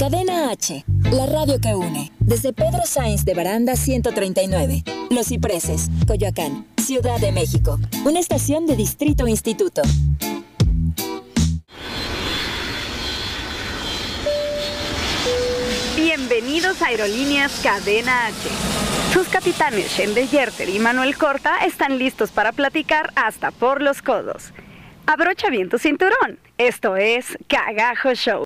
Cadena H, la radio que une. Desde Pedro Sainz de Baranda 139. Los Cipreses, Coyoacán, Ciudad de México. Una estación de Distrito Instituto. Bienvenidos a Aerolíneas Cadena H. Sus capitanes Shendel Yerter y Manuel Corta están listos para platicar hasta por los codos. Abrocha bien tu cinturón. Esto es Cagajo Show.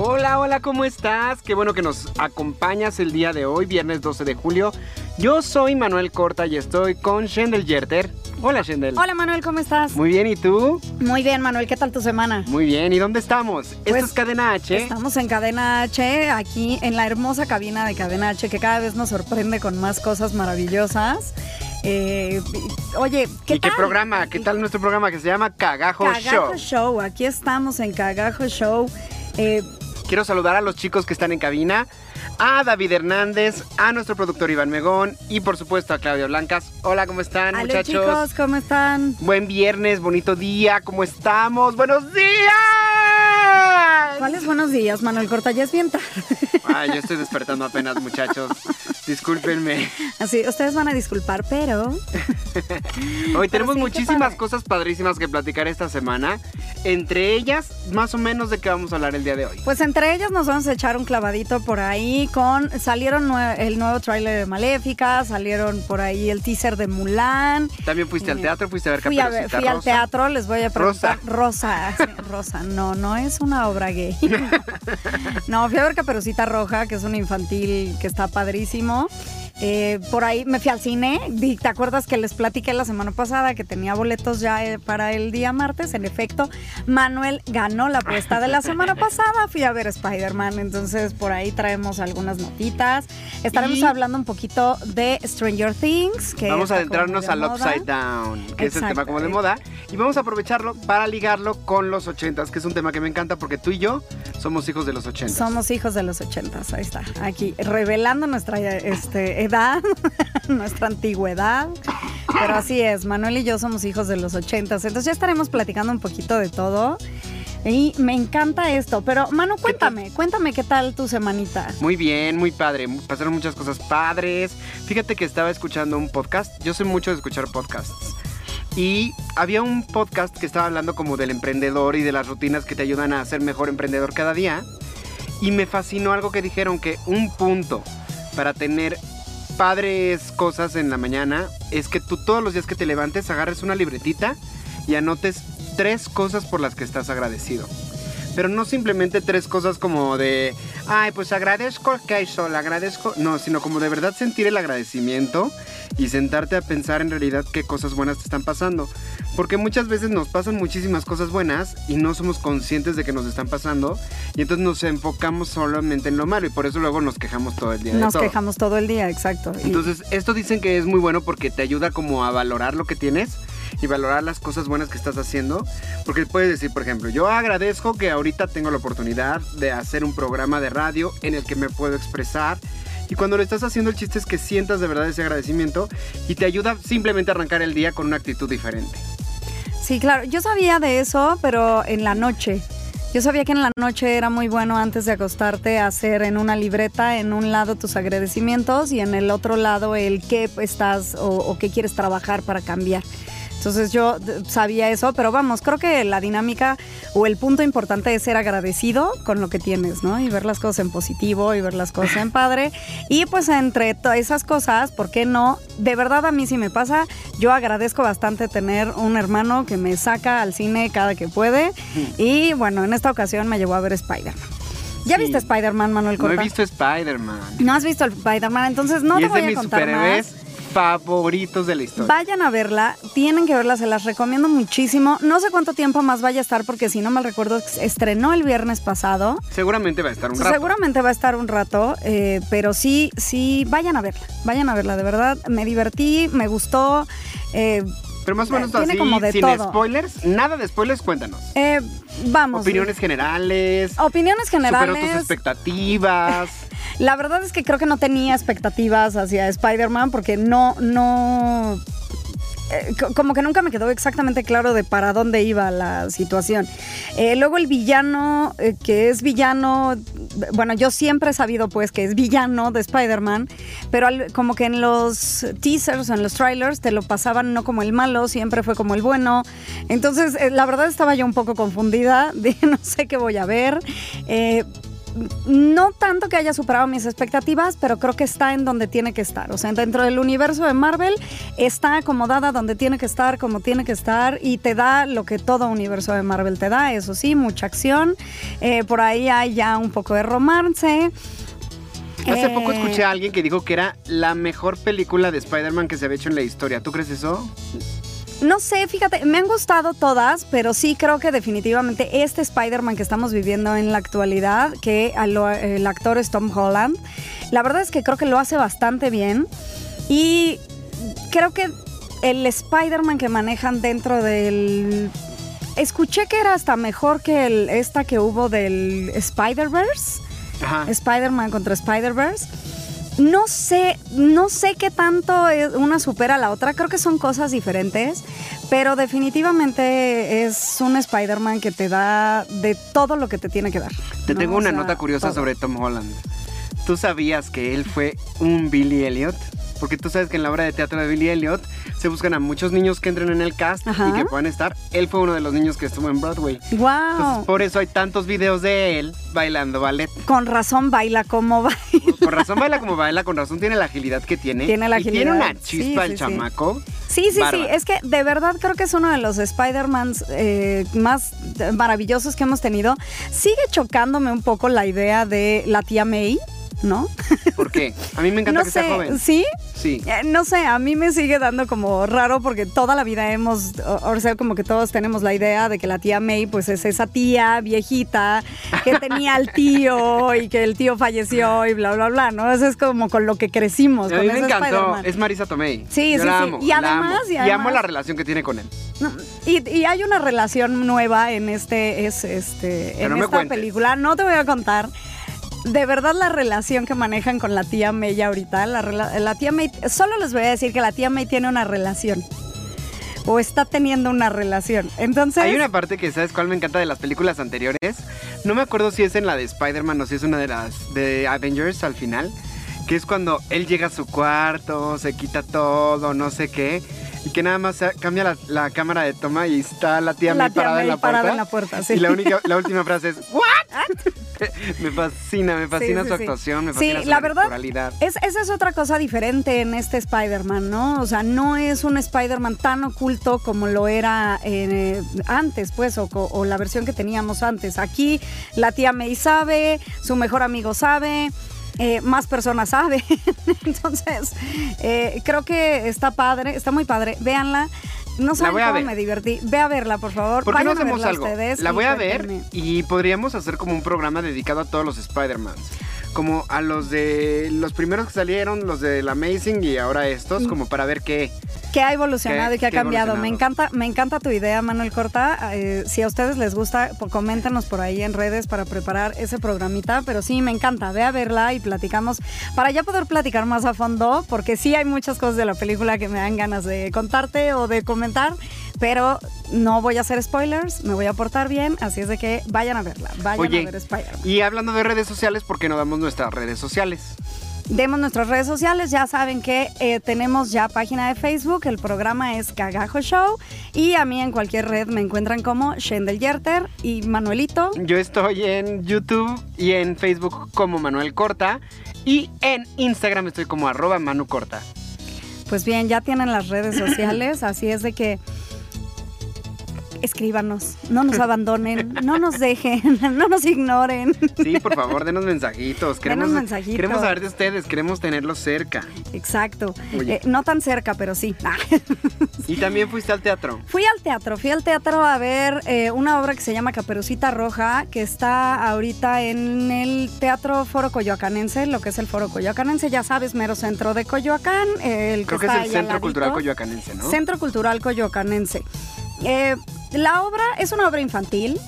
Hola, hola, ¿cómo estás? Qué bueno que nos acompañas el día de hoy, viernes 12 de julio. Yo soy Manuel Corta y estoy con Shendel Yerter. Hola, Shendel. Hola Manuel, ¿cómo estás? Muy bien, ¿y tú? Muy bien, Manuel, ¿qué tal tu semana? Muy bien, ¿y dónde estamos? Esto Pues, es Cadena H. Estamos en Cadena H, aquí en la hermosa cabina de Cadena H, que cada vez nos sorprende con más cosas maravillosas. Eh, oye, ¿qué ¿Y qué tal? programa? ¿Qué tal nuestro programa que se llama Cagajo, Cagajo Show? Show. Aquí estamos en Cagajo Show. Eh, Quiero saludar a los chicos que están en cabina, a David Hernández, a nuestro productor Iván Megón y por supuesto a Claudia Blancas. Hola, ¿cómo están Aló, muchachos? chicos, ¿cómo están? Buen viernes, bonito día, ¿cómo estamos? ¡Buenos días! ¿Cuáles buenos días, Manuel Corta? Ya es bien tarde. Ay, yo estoy despertando apenas, muchachos. Discúlpenme. Así, ustedes van a disculpar, pero... Hoy tenemos sí, muchísimas cosas padrísimas que platicar esta semana. Entre ellas, más o menos de qué vamos a hablar el día de hoy. Pues entre ellas nos vamos a echar un clavadito por ahí con... Salieron nue- el nuevo tráiler de Maléfica, salieron por ahí el teaser de Mulan. También fuiste al Eh, teatro, fuiste a ver Fui, a ver- fui al Rosa. teatro, les voy a preguntar. Rosa. sí, Rosa, no, no es una obra gay. No, fui a ver Caperucita Roja, que es un infantil que está padrísimo. Eh, por ahí me fui al cine. ¿Te acuerdas que les platiqué la semana pasada que tenía boletos ya eh, para el día martes? En efecto, Manuel ganó la apuesta de la semana pasada. Fui a ver Spider-Man, entonces por ahí traemos algunas notitas. Estaremos Y- hablando un poquito de Stranger Things. Que Vamos a adentrarnos de al. Upside Down, que es el tema como de moda. Y vamos a aprovecharlo para ligarlo con los ochentas, que es un tema que me encanta porque tú y yo somos hijos de los ochentas. Somos hijos de los ochentas, ahí está, aquí, revelando nuestra este, edad, nuestra antigüedad. Pero así es, Manuel y yo somos hijos de los ochentas, entonces ya estaremos platicando un poquito de todo. Y me encanta esto, pero Manu, cuéntame, cuéntame qué tal tu semanita. Muy bien, muy padre. Pasaron muchas cosas padres. Fíjate que estaba escuchando un podcast. Yo soy mucho de escuchar podcasts. Y había un podcast que estaba hablando como del emprendedor y de las rutinas que te ayudan a ser mejor emprendedor cada día. Y me fascinó algo que dijeron que un punto para tener padres cosas en la mañana es que tú todos los días que te levantes agarres una libretita y anotes tres cosas por las que estás agradecido. Pero no simplemente tres cosas como de, ay, pues agradezco que hay sol, agradezco. No, sino como de verdad sentir el agradecimiento y sentarte a pensar en realidad qué cosas buenas te están pasando. Porque muchas veces nos pasan muchísimas cosas buenas y no somos conscientes de que nos están pasando. Y entonces nos enfocamos solamente en lo malo y por eso luego nos quejamos todo el día. de Nos todo. quejamos todo el día, exacto. Entonces, esto dicen que es muy bueno porque te ayuda como a valorar lo que tienes y valorar las cosas buenas que estás haciendo. Porque puedes decir, por ejemplo, yo agradezco que ahorita tengo la oportunidad de hacer un programa de radio en el que me puedo expresar. Y cuando lo estás haciendo, el chiste es que sientas de verdad ese agradecimiento y te ayuda simplemente a arrancar el día con una actitud diferente. Sí, claro. Yo sabía de eso, pero en la noche. Yo sabía que en la noche era muy bueno antes de acostarte hacer en una libreta, en un lado tus agradecimientos y en el otro lado el qué estás o, o qué quieres trabajar para cambiar. Entonces yo sabía eso, pero vamos, creo que la dinámica o el punto importante es ser agradecido con lo que tienes, ¿no? Y ver las cosas en positivo y ver las cosas en padre. Y pues entre todas esas cosas, ¿por qué no? De verdad a mí sí me pasa. Yo agradezco bastante tener un hermano que me saca al cine cada que puede. Y bueno, en esta ocasión me llevó a ver Spider-Man. ¿Ya Sí. viste Spider-Man, Manuel No he Corta? visto Spider-Man. No has visto Spider-Man, entonces no y te voy a contar más. Favoritos de la historia. Vayan a verla, tienen que verla, se las recomiendo muchísimo. No sé cuánto tiempo más vaya a estar porque si no mal recuerdo estrenó el viernes pasado. Seguramente va a estar un rato. Seguramente va a estar un rato, eh, pero sí, sí, vayan a verla, vayan a verla, de verdad. Me divertí, me gustó. eh, Pero más o menos Tiene así, como de sin todo. spoilers, nada de spoilers, cuéntanos. eh, vamos. Opiniones generales. Opiniones Superó generales. tus expectativas. La verdad es que creo que no tenía expectativas hacia Spider-Man porque no, no. Eh, como que nunca me quedó exactamente claro de para dónde iba la situación. Eh, luego el villano, eh, que es villano, bueno, yo siempre he sabido pues que es villano de Spider-Man, pero como que en los teasers, en los trailers, te lo pasaban no como el malo, siempre fue como el bueno. Entonces, la verdad estaba yo un poco confundida, dije, no sé qué voy a ver no tanto que haya superado mis expectativas, pero creo que está en donde tiene que estar. O sea, dentro del universo de Marvel está acomodada donde tiene que estar, como tiene que estar, y te da lo que todo universo de Marvel te da. Eso sí, mucha acción. Eh, por ahí hay ya un poco de romance. Hace poco escuché a alguien que dijo que era la mejor película de Spider-Man que se había hecho en la historia. ¿Tú crees eso? No sé, fíjate, me han gustado todas, pero sí creo que definitivamente este Spider-Man que estamos viviendo en la actualidad, que el actor es Tom Holland, la verdad es que creo que lo hace bastante bien y creo que el Spider-Man que manejan dentro del... Escuché que era hasta mejor que el, esta que hubo del Spider-Verse. Spider-Man contra Spider-Verse. No sé, no sé qué tanto una supera a la otra, creo que son cosas diferentes, pero definitivamente es un Spider-Man que te da de todo lo que te tiene que dar. Te tengo una nota curiosa sobre Tom Holland. ¿Tú sabías que él fue un Billy Elliot? Porque tú sabes que en la obra de teatro de Billy Elliot se buscan a muchos niños que entren en el cast y que puedan estar. Él fue uno de los niños que estuvo en Broadway. ¡Wow! Entonces, por eso hay tantos videos de él bailando ballet. Con razón baila como baila. Con razón baila como baila, con razón tiene la agilidad que tiene. Tiene la agilidad. tiene una chispa el chamaco. Sí, sí, sí. Es que de verdad creo que es uno de los Spider-Mans eh, más maravillosos que hemos tenido. Sigue chocándome un poco la idea de la tía May. ¿No? ¿Por qué? A mí me encanta que sea joven. ¿Sí? Sí. Eh, no sé, a mí me sigue dando como raro porque toda la vida hemos, o sea, como que todos tenemos la idea de que la tía May pues es esa tía viejita que tenía al tío y que el tío falleció y bla, bla, bla, ¿no? Eso es como con lo que crecimos. A mí me encantó, es Marisa Tomei. Sí, sí, sí. y además, y amo. la relación que tiene con él. y, hay una relación nueva en este, es, este, en esta película. No te voy a contar de verdad la relación que manejan con la tía May ahorita, la, tía May, solo les voy a decir que la tía May tiene una relación. O está teniendo una relación. Entonces. Hay una parte que, ¿sabes cuál me encanta de las películas anteriores? No me acuerdo si es en la de Spider-Man o si es una de las de Avengers al final. Que es cuando él llega a su cuarto, se quita todo, no sé qué y que nada más cambia la, cámara de toma y está la tía May parada, en la, parada en la puerta. Y la, única, la última frase es ¿What? me fascina, me fascina su actuación, me fascina su la verdad, es, esa es otra cosa diferente en este Spider-Man, ¿no? O sea, no es un Spider-Man tan oculto como lo era eh, antes, pues, o, o la versión que teníamos antes. Aquí la tía May sabe, su mejor amigo sabe. Eh, más personas saben. Entonces, eh, creo que está padre, está muy padre. Véanla. No saben cómo me divertí. Ve a verla, por favor. ¿Por qué no hacemos algo? La voy a ver y podríamos hacer como un programa dedicado a todos los Spider-Mans como a los de los primeros que salieron, los del Amazing y ahora estos, mm. como para ver qué. ¿Qué ha evolucionado y qué ha cambiado? Me encanta, me encanta tu idea, Manuel Corta. Eh, si a ustedes les gusta, pues, coméntanos por ahí en redes para preparar ese programita. Pero sí, me encanta. Ve a verla y platicamos para ya poder platicar más a fondo, porque sí hay muchas cosas de la película que me dan ganas de contarte o de comentar pero no voy a hacer spoilers, me voy a portar bien, así es de que vayan a verla, vayan a ver Spider-Man. Y hablando de redes sociales, ¿por qué no damos nuestras redes sociales? Demos nuestras redes sociales, ya saben que eh, tenemos ya página de Facebook, el programa es Cagajo Show y a mí en cualquier red me encuentran como Shendel Yerter y Manuelito. Yo estoy en YouTube y en Facebook como Manuel Corta y en Instagram estoy como arroba Manu Corta. Pues bien, ya tienen las redes sociales, así es de que escríbanos, no nos abandonen, no nos dejen, no nos ignoren. Sí, por favor, denos mensajitos. Queremos, mensajitos. Queremos saber de ustedes, queremos tenerlos cerca. Exacto. Eh, no tan cerca, pero sí. ¿Y también fuiste al teatro? Fui al teatro, fui al teatro a ver eh, una obra que se llama Caperucita Roja, que está ahorita en el Teatro Foro Coyoacanense, lo que es el Foro Coyoacanense, ya sabes, mero centro de Coyoacán. El Creo que, es el Centro Cultural Coyoacanense, ¿no? Centro Cultural Coyoacanense. Eh, la obra es una obra infantil.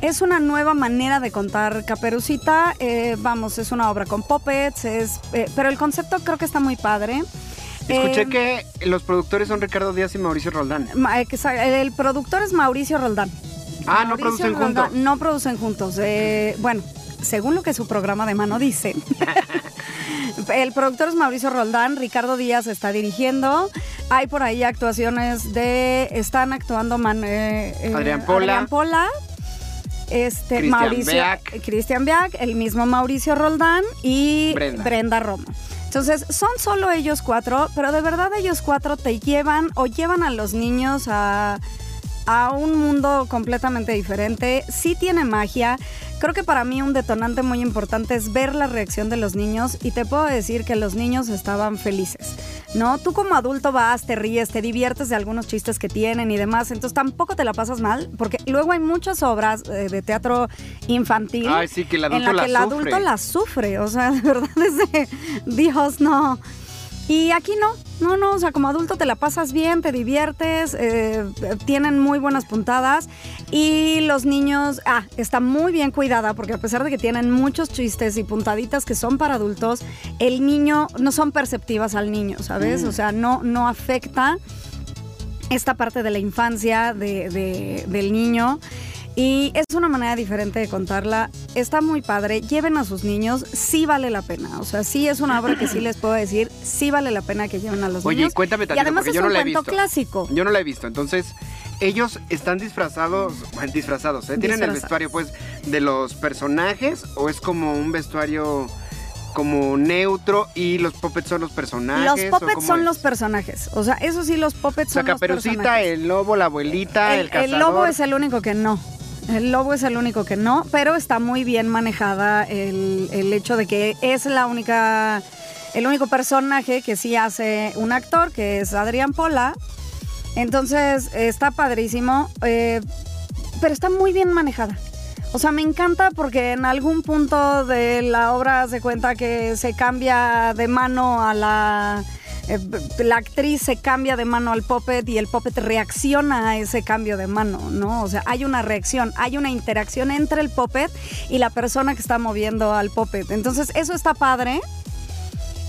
Es una nueva manera de contar Caperucita. Eh, vamos, es una obra con puppets, es, eh, pero el concepto creo que está muy padre. Escuché que los productores son Ricardo Díaz y Mauricio Roldán. El productor es Mauricio Roldán. Ah, no producen Roldán, juntos. No producen juntos. Bueno, según lo que su programa de mano dice. El productor es Mauricio Roldán, Ricardo Díaz está dirigiendo. Hay por ahí actuaciones de. Están actuando Man- eh, eh, Adrián Pola. Adrián Pola, Este, Cristian Mauricio. Beac. Cristian Beac, el mismo Mauricio Roldán y Brenda. Brenda Romo. Entonces, son solo ellos cuatro, pero de verdad ellos cuatro te llevan o llevan a los niños a, a un mundo completamente diferente. Sí tiene magia. Creo que para mí un detonante muy importante es ver la reacción de los niños y te puedo decir que los niños estaban felices. ¿No? Tú como adulto vas, te ríes, te diviertes de algunos chistes que tienen y demás, entonces tampoco te la pasas mal, porque luego hay muchas obras eh, de teatro infantil Ay, sí, que el en la que el adulto la sufre, o sea, de verdad es de Dios, no. Y aquí no, no, no, o sea, como adulto te la pasas bien, te diviertes, eh, tienen muy buenas puntadas y los niños, ah, está muy bien cuidada porque a pesar de que tienen muchos chistes y puntaditas que son para adultos, el niño no son perceptivas al niño, ¿sabes? Mm. O sea, no, no afecta esta parte de la infancia de- de- del niño. Y es una manera diferente de contarla. Está muy padre. Lleven a sus niños. Sí vale la pena. O sea, sí es una obra que sí les puedo decir. Sí vale la pena que lleven a los Oye, niños. cuéntame y tantito, además porque es yo no un la he cuento visto. clásico. Yo no la he visto, entonces ellos están disfrazados, bueno, disfrazados, ¿eh? ¿Tienen el vestuario pues de los personajes o es como un vestuario como neutro y los puppets son los personajes? Los puppets son es? los personajes. O sea, eso sí, los puppets O sea, son los Caperucita, personajes. el lobo, la abuelita, el, el, cazador. el lobo es el único que no. El lobo es el único que no, pero está muy bien manejada el, el hecho de que es la única, el único personaje que sí hace un actor, que es Adrián Pola. Entonces está padrísimo, eh, pero está muy bien manejada. O sea, me encanta porque en algún punto de la obra se cuenta que se cambia de mano a la... eh, la actriz se cambia de mano al puppet y el puppet reacciona a ese cambio de mano, ¿no? O sea, hay una reacción, hay una interacción entre el puppet y la persona que está moviendo al puppet. Entonces, eso está padre.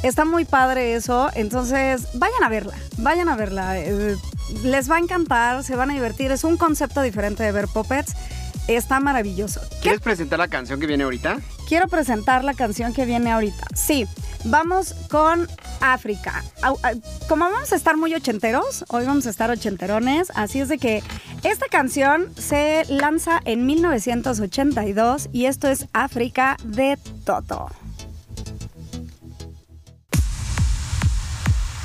Está muy padre eso, entonces vayan a verla, vayan a verla. eh, les va a encantar, se van a divertir. Es un concepto diferente de ver puppets. Está maravilloso. ¿Qué ¿Quieres presentar la canción que viene ahorita? quiero presentar la canción que viene ahorita. Sí, vamos con África. Au- Como vamos a estar muy ochenteros, hoy vamos a estar ochenterones, así es de que esta canción se lanza en 1982 y esto es África de Toto.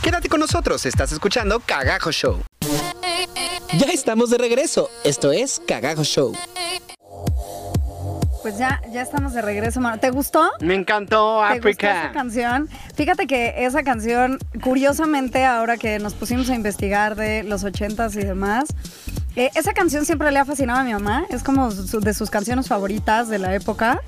Quédate con nosotros, estás escuchando Cagajo Show. Ya estamos de regreso. Esto es Cagajo Show. Pues ya, ya estamos de regreso, mano. ¿Te gustó? Me encantó ¿Te gustó esa canción? Fíjate que esa canción, curiosamente, ahora que nos pusimos a investigar de los ochentas y demás, eh, esa canción siempre le ha fascinado a mi mamá. Es como su- de sus canciones favoritas de la época.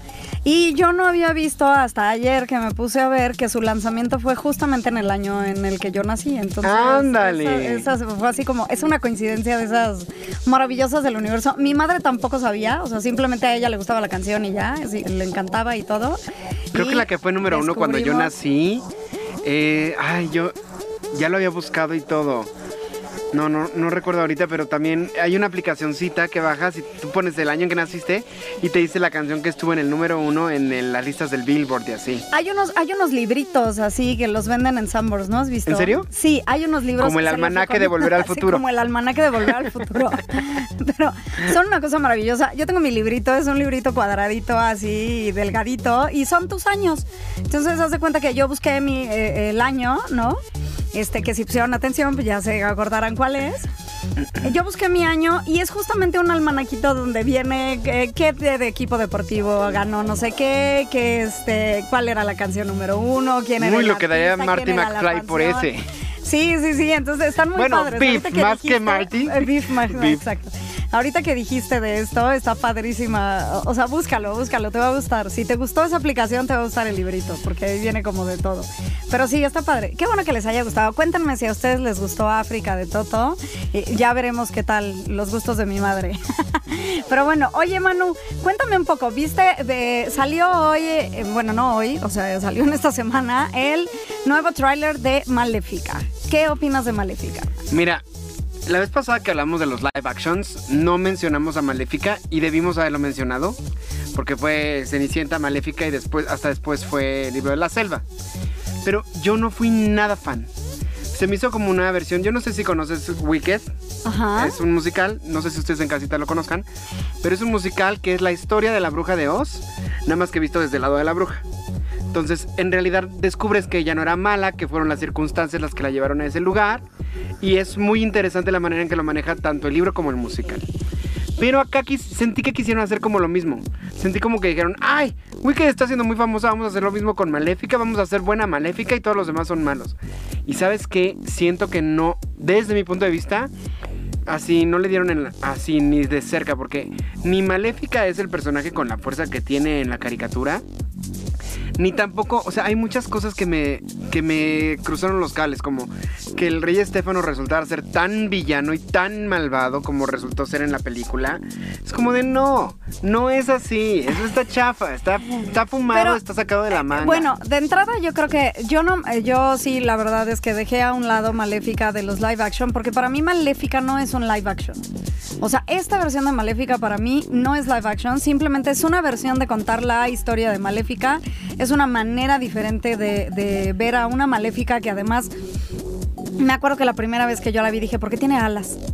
Y yo no había visto hasta ayer que me puse a ver que su lanzamiento fue justamente en el año en el que yo nací. Entonces, Ándale. esa- esa fue así como, es una coincidencia de esas maravillosas del universo. Mi madre tampoco sabía, o sea, simplemente a ella le gustaba la canción y ya, así, le encantaba y todo. Creo Y que la que fue número uno cuando yo nací. eh, ay, yo ya lo había buscado y todo. No, no, no recuerdo ahorita, pero también hay una aplicacioncita que bajas y tú pones el año en que naciste y te dice la canción que estuvo en el número uno en el- las listas del Billboard y así. Hay unos, hay unos libritos así que los venden en Sambors, ¿no has visto? ¿En serio? Sí, hay unos libros. Como el almanaque de Volver al Futuro. como el almanaque de volver al futuro. Pero son una cosa maravillosa. Yo tengo mi librito, es un librito cuadradito así, delgadito, y son tus años. Entonces, haz de cuenta que yo busqué mi, eh, el año, ¿no? Este, que si pusieron atención, pues ya se acordarán cuál es. Yo busqué mi año y es justamente un almanaquito donde viene eh, qué de, de equipo deportivo ganó no sé qué, que este, cuál era la canción número uno, quién era Uy, el lo que daría Marty McFly por ese. Sí, sí, sí, entonces están muy Bueno, padres. Beef, más que Marty. eh, Beef, más, exacto. Ahorita que dijiste de esto, está padrísima. O sea, búscalo, búscalo, te va a gustar. Si te gustó esa aplicación, te va a gustar el librito, porque ahí viene como de todo. Pero sí, está padre. Qué bueno que les haya gustado. Cuéntenme si a ustedes les gustó África de Toto. Y ya veremos qué tal los gustos de mi madre. Pero bueno, oye Manu, cuéntame un poco. ¿Viste? De, salió hoy, eh, bueno, no hoy, o sea, salió en esta semana el nuevo tráiler de Maléfica. ¿qué opinas de Maléfica? Mira, la vez pasada que hablamos de los live actions, no mencionamos a Maléfica y debimos haberlo mencionado, porque fue Cenicienta, Maléfica y después, hasta después fue Libro de la Selva. Pero yo no fui nada fan. Se me hizo como una versión, yo no sé si conoces Wicked, Ajá. es un musical, no sé si ustedes en casita lo conozcan, pero es un musical que es la historia de la bruja de Oz, nada más que visto desde el lado de la bruja. Entonces, en realidad descubres que ella no era mala, que fueron las circunstancias las que la llevaron a ese lugar, y es muy interesante la manera en que lo maneja tanto el libro como el musical. Pero acá sentí que quisieron hacer como lo mismo. Sentí como que dijeron, ay, Wicked está siendo muy famosa, vamos a hacer lo mismo con Maléfica, vamos a hacer buena Maléfica y todos los demás son malos. Y sabes qué, siento que no, desde mi punto de vista, así no le dieron así ni de cerca, porque ni Maléfica es el personaje con la fuerza que tiene en la caricatura, ni tampoco, o sea, hay muchas cosas que me, que me cruzaron los cables, como que el rey Estefano resultara ser tan villano y tan malvado como resultó ser en la película. Es como de no, no es así, eso está chafa, está, está fumado, Pero, está sacado de la manga. Bueno, de entrada yo creo que yo no, eh, yo sí, la verdad es que dejé a un lado Maléfica de los live action, porque para mí Maléfica no es un live action. O sea, esta versión de Maléfica para mí no es live action, simplemente es una versión de contar la historia de Maléfica. Es una manera diferente de, de ver a una Maléfica que además me acuerdo que la primera vez que yo la vi dije, ¿por qué tiene alas?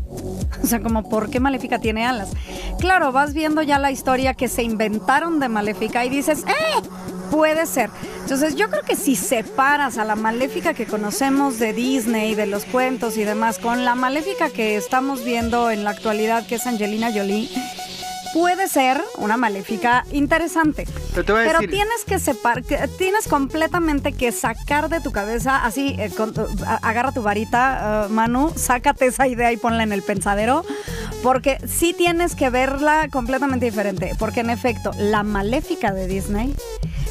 O sea, como, ¿por qué Maléfica tiene alas? Claro, vas viendo ya la historia que se inventaron de Maléfica y dices, ¡eh! Puede ser. Entonces, yo creo que si separas a la Maléfica que conocemos de Disney, de los cuentos y demás, con la Maléfica que estamos viendo en la actualidad, que es Angelina Jolie, puede ser una Maléfica interesante. Pero te voy a Pero decir- tienes que separar, tienes completamente que sacar de tu cabeza, así, eh, con- agarra tu varita, eh, Manu, sácate esa idea y ponla en el pensadero, porque sí tienes que verla completamente diferente, porque en efecto, la maléfica de Disney,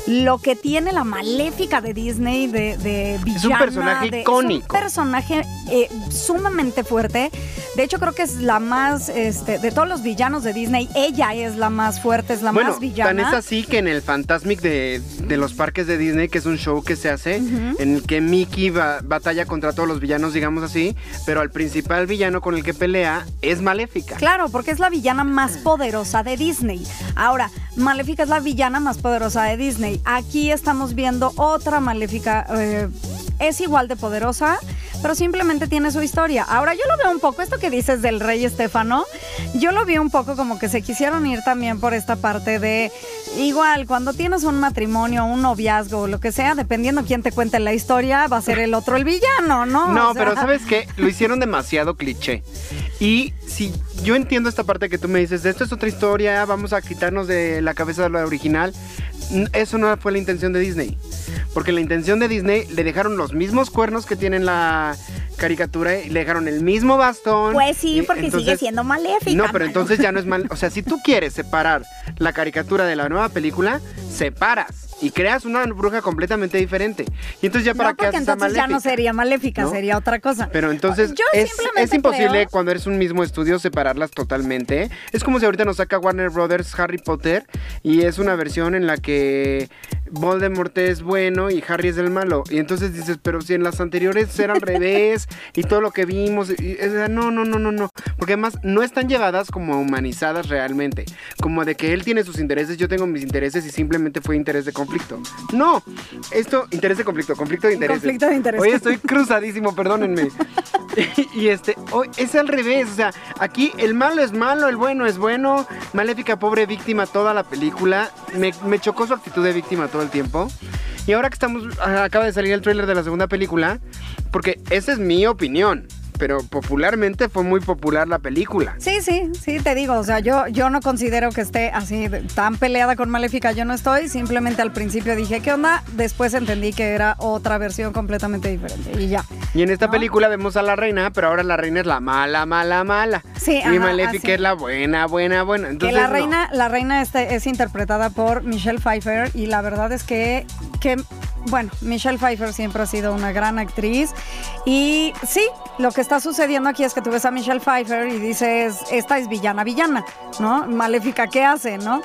lo que tiene la maléfica de Disney de, de villana, personaje de- icónico. Es un personaje eh, sumamente fuerte. De hecho, creo que es la más, este, de todos los villanos de Disney, ella es la más fuerte, es la bueno, más villana. tan es así que en el Fantasmic de, de los parques de Disney, que es un show que se hace, en el que Mickey va- batalla contra todos los villanos, digamos así, pero al principal villano con el que pelea es Maléfica. Claro, porque es la villana más poderosa de Disney. Ahora, Maléfica es la villana más poderosa de Disney. Aquí estamos viendo otra Maléfica. eh, es igual de poderosa, pero simplemente tiene su historia. Ahora, yo lo veo un poco, esto que dices del rey Estefano, yo lo vi un poco como que se quisieron ir también por esta parte de, igual, cuando tienes un matrimonio, un noviazgo o lo que sea, dependiendo quién te cuente la historia, va a ser el otro el villano, ¿no? No, O sea, pero ¿sabes qué? Lo hicieron demasiado cliché. Y si yo entiendo esta parte que tú me dices, esto es otra historia, vamos a quitarnos de la cabeza de lo original, eso no fue la intención de Disney. Porque la intención de Disney le dejaron los mismos cuernos que tiene en la caricatura y le dejaron el mismo bastón. Pues sí, porque sigue siendo maléfica. No, pero mano. entonces ya no es mal. O sea, si tú quieres separar la caricatura de la nueva película, separas y creas una bruja completamente diferente. Y entonces ya para no, qué haces entonces ya no Maléfica? sería maléfica, ¿No? sería otra cosa. Pero entonces Yo es, es imposible creo- cuando eres un mismo estudio separarlas totalmente. Es como si ahorita nos saca Warner Brothers Harry Potter y es una versión en la que Voldemort es bueno y Harry es el malo. Y entonces dices, pero si en las anteriores era al revés y todo lo que vimos. y- no, no, no, no, no. Porque además no están llevadas como humanizadas realmente. Como de que él tiene sus intereses, yo tengo mis intereses y simplemente fue interés de conflicto. No, esto, interés de conflicto, conflicto de intereses. Conflicto de intereses. Oye, estoy cruzadísimo, perdónenme. y este, hoy es al revés, o sea, aquí el malo es malo, el bueno es bueno, Maléfica pobre víctima toda la película, me, me chocó su actitud de víctima todo el tiempo. Y ahora que estamos, ah, acaba de salir el tráiler de la segunda película, porque esa es mi opinión, pero popularmente fue muy popular la película. Sí, sí, sí, te digo, o sea, yo, yo no considero que esté así tan peleada con Maléfica, yo no estoy, simplemente al principio dije, ¿qué onda? Después entendí que era otra versión completamente diferente y ya. Y en esta ¿No? película vemos a la reina, pero ahora la reina es la mala, mala, mala. Sí, y ajá, Maléfica así. es la buena, buena, buena. que Entonces, la no. reina, la reina este es interpretada por Michelle Pfeiffer y la verdad es que, que, bueno, Michelle Pfeiffer siempre ha sido una gran actriz y sí, lo que está sucediendo aquí es que tú ves a Michelle Pfeiffer y dices, esta es villana, villana, ¿no? Maléfica, ¿qué hace, no?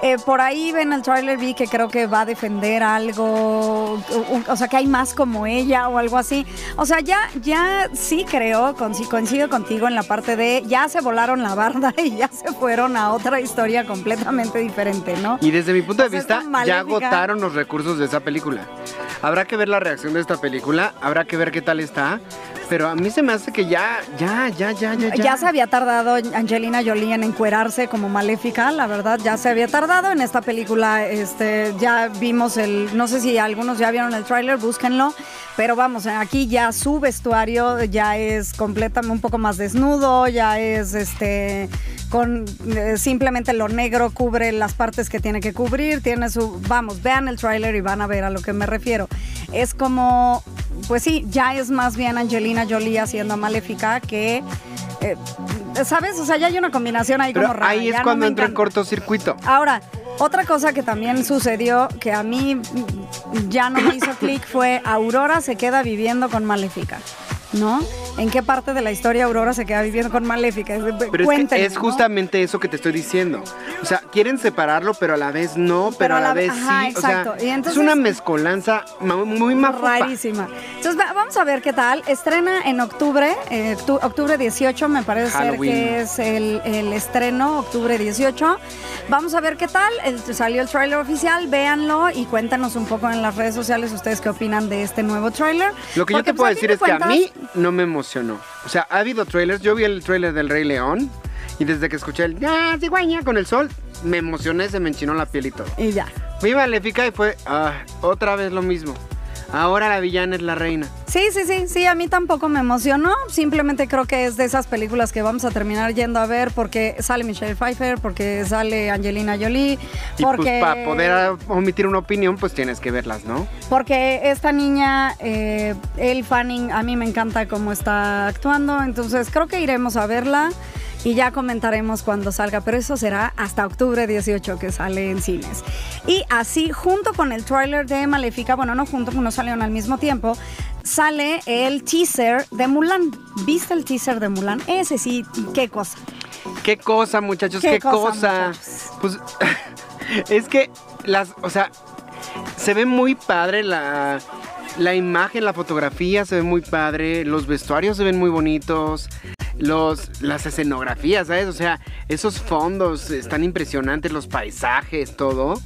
Eh, por ahí ven el trailer vi que creo que va a defender algo, o, o sea que hay más como ella o algo así. O sea, ya, ya sí creo, con, coincido contigo en la parte de ya se volaron la barda y ya se fueron a otra historia completamente diferente, ¿no? Y desde mi punto de O sea, vista, ya agotaron los recursos de esa película. Habrá que ver la reacción de esta película, habrá que ver qué tal está. Pero a mí se me hace que ya, ya, ya, ya, ya. Ya se había tardado Angelina Jolie en encuerarse como maléfica, la verdad, ya se había tardado en esta película. Este, ya vimos el, no sé si algunos ya vieron el tráiler, búsquenlo, pero vamos, aquí ya su vestuario ya es completamente un poco más desnudo, ya es este con eh, simplemente lo negro cubre las partes que tiene que cubrir, tiene su, vamos, vean el tráiler y van a ver a lo que me refiero. Es como, pues sí, ya es más bien Angelina Jolie haciendo a Maléfica que, eh, ¿sabes? O sea, ya hay una combinación ahí Pero como rara. ahí es ya cuando entra en cortocircuito. Ahora, otra cosa que también sucedió que a mí ya no me hizo clic fue Aurora se queda viviendo con Maléfica, ¿no? ¿En qué parte de la historia Aurora se queda viviendo con Maléfica? Pero es justamente eso que te estoy diciendo. O sea, quieren separarlo, pero a la vez no, pero, a la vez ajá, sí. exacto. O Y sea, entonces- es una mezcolanza muy mafufa. Rarísima. Entonces, va- vamos a ver qué tal. Estrena en octubre, eh, octu- octubre 18, me parece ser que es el, el estreno, octubre 18. Vamos a ver qué tal. El- salió el tráiler oficial, véanlo y cuéntanos un poco en las redes sociales ustedes qué opinan de este nuevo tráiler. Lo que yo te pues, puedo fin decir de es que a mí no me emocionó. O sea, ha habido trailers. Yo vi el trailer del Rey León y desde que escuché el ¡Ah, cigüeña! con el sol, me emocioné, se me enchinó la piel y todo. Y ya. Vi Maléfica y fue ah, otra vez lo mismo. Ahora la villana es la reina. Sí, sí, sí, sí, a mí tampoco me emocionó. Simplemente creo que es de esas películas que vamos a terminar yendo a ver porque sale Michelle Pfeiffer, porque sale Angelina Jolie, Y porque pues para poder ah, omitir una opinión, pues tienes que verlas, ¿no? Porque esta niña, eh, Elle Fanning, a mí me encanta cómo está actuando, entonces creo que iremos a verla y ya comentaremos cuando salga, pero eso será hasta octubre 18 que sale en cines. Y así, junto con el tráiler de Maléfica, bueno, no junto, no salieron al mismo tiempo, sale el teaser de Mulan. ¿Viste el teaser de Mulan? Ese sí, qué cosa. Qué cosa, muchachos, Qué qué, cosa, cosa. muchachos. Pues es que las, o sea, se ve muy padre la, la imagen, la fotografía se ve muy padre, los vestuarios se ven muy bonitos, los, las escenografías, ¿sabes? O sea, esos fondos están impresionantes, los paisajes, todo.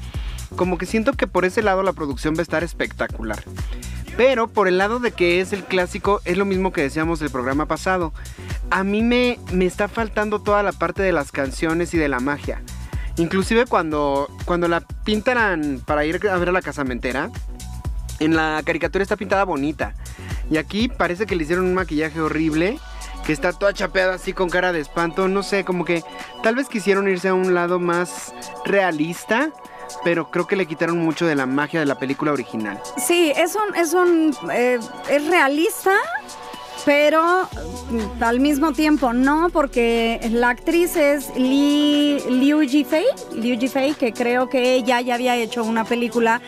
Como que siento que por ese lado la producción va a estar espectacular. Pero por el lado de que es el clásico, es lo mismo que decíamos del programa pasado. A mí me, me está faltando toda la parte de las canciones y de la magia. Inclusive cuando, cuando la pintan para ir a ver a la casamentera, en la caricatura está pintada bonita. Y aquí parece que le hicieron un maquillaje horrible, que está toda chapeada así con cara de espanto. No sé, como que tal vez quisieron irse a un lado más realista, pero creo que le quitaron mucho de la magia de la película original. Sí, es un, es un, eh, es realista, pero mm, al mismo tiempo no, porque la actriz es Lee, Liu Jifei, Liu Jifei, que creo que ella ya había hecho una película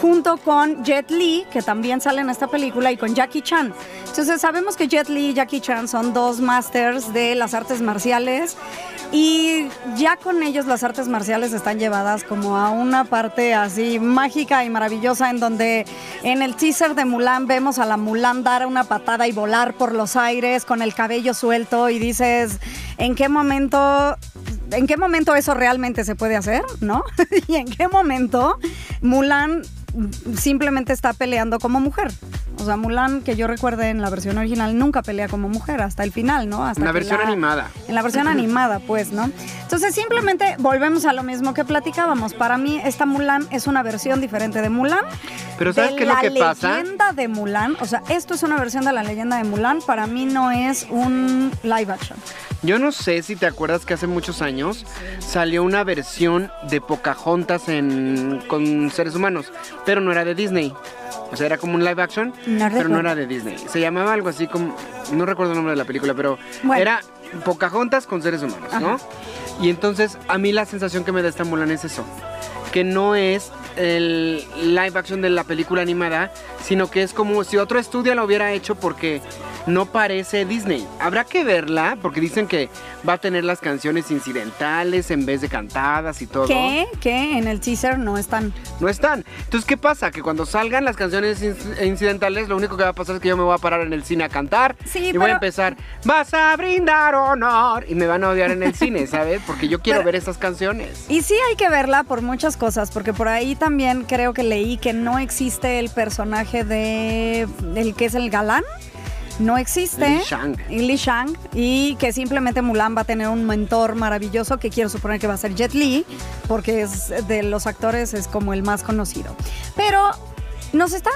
junto con Jet Li, que también sale en esta película, y con Jackie Chan. Entonces sabemos que Jet Li y Jackie Chan son dos masters de las artes marciales y ya con ellos las artes marciales están llevadas como a una parte así mágica y maravillosa en donde en el teaser de Mulan vemos a la Mulan dar una patada y volar por los aires con el cabello suelto y dices, ¿en qué momento ¿En qué momento eso realmente se puede hacer, no? ¿Y en qué momento Mulan simplemente está peleando como mujer? O sea, Mulan, que yo recuerde en la versión original, nunca pelea como mujer hasta el final, ¿no? Hasta En la versión animada. En la versión animada, pues, ¿no? Entonces, simplemente volvemos a lo mismo que platicábamos. Para mí, esta Mulan es una versión diferente de Mulan. Pero ¿sabes qué es lo la que pasa? leyenda de Mulan. O sea, esto es una versión de la leyenda de Mulan. Para mí no es un live action. Yo no sé si te acuerdas que hace muchos años salió una versión de Pocahontas en, con seres humanos, pero no era de Disney. O sea, era como un live action, No pero no era de Disney. Se llamaba algo así como, no recuerdo el nombre de la película, pero Bueno. era Pocahontas con seres humanos, ¿no? Y entonces a mí la sensación que me da esta Mulan es eso, que no es el live action de la película animada, sino que es como si otro estudio lo hubiera hecho porque no parece Disney. Habrá que verla porque dicen que va a tener las canciones incidentales en vez de cantadas y todo. ¿Qué? ¿Qué? En el teaser no están. No están. Entonces, ¿qué pasa? Que cuando salgan las canciones inc- incidentales, lo único que va a pasar es que yo me voy a parar en el cine a cantar Sí, y voy pero- a empezar, vas a brindar honor y me van a odiar en el cine, ¿sabes? Porque yo quiero Pero- ver esas canciones. Y sí hay que verla por muchas cosas, porque por ahí también creo que leí que no existe el personaje de el que es el galán. No existe. Li Shang. Y Li Shang. Y que simplemente Mulan va a tener un mentor maravilloso que quiero suponer que va a ser Jet Li, porque es de los actores es como el más conocido. Pero nos está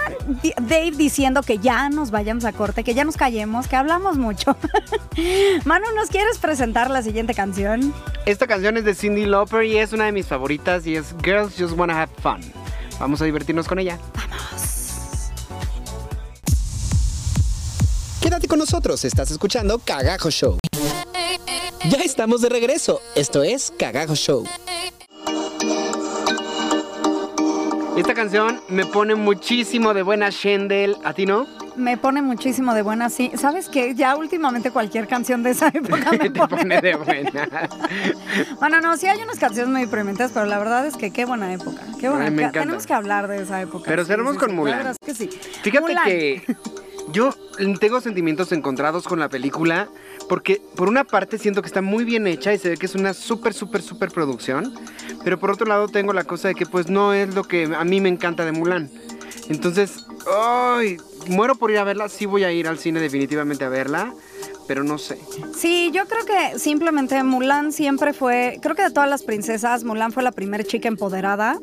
Dave diciendo que ya nos vayamos a corte, que ya nos callemos, que hablamos mucho. Manu, ¿nos quieres presentar la siguiente canción? Esta canción es de Cindy Lauper y es una de mis favoritas y es Girls Just Wanna Have Fun. Vamos a divertirnos con ella. Quédate con nosotros, estás escuchando Cagajo Show. Ya estamos de regreso. Esto es Cagajo Show. Esta canción me pone muchísimo de buena Shendel. ¿A ti no? Me pone muchísimo de buena, sí. ¿Sabes qué? Ya últimamente cualquier canción de esa época me pone, pone de buena. Bueno, no, sí hay unas canciones muy deprimentes, pero la verdad es que qué buena época. Qué buena Ay, me época. encanta. Tenemos que hablar de esa época. Pero sí, con Mulan. La verdad es que sí. Fíjate Mulan. que yo tengo sentimientos encontrados con la película porque por una parte siento que está muy bien hecha y se ve que es una súper, súper, súper producción, pero por otro lado tengo la cosa de que pues no es lo que a mí me encanta de Mulan. Entonces, ay, muero por ir a verla, sí voy a ir al cine definitivamente a verla, pero no sé. Sí, yo creo que simplemente Mulan siempre fue, creo que de todas las princesas, Mulan fue la primera chica empoderada.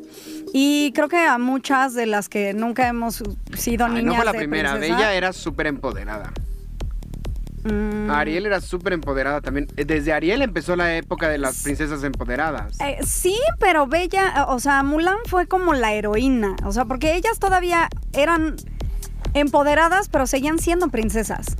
Y creo que a muchas de las que nunca hemos sido Ay, niñas. no fue la de primera, princesa, Bella era súper empoderada. mm, Ariel era súper empoderada también. Desde Ariel empezó la época de las princesas empoderadas. Eh, sí, pero Bella, o sea, Mulan fue como la heroína, o sea, porque ellas todavía eran empoderadas, pero seguían siendo princesas.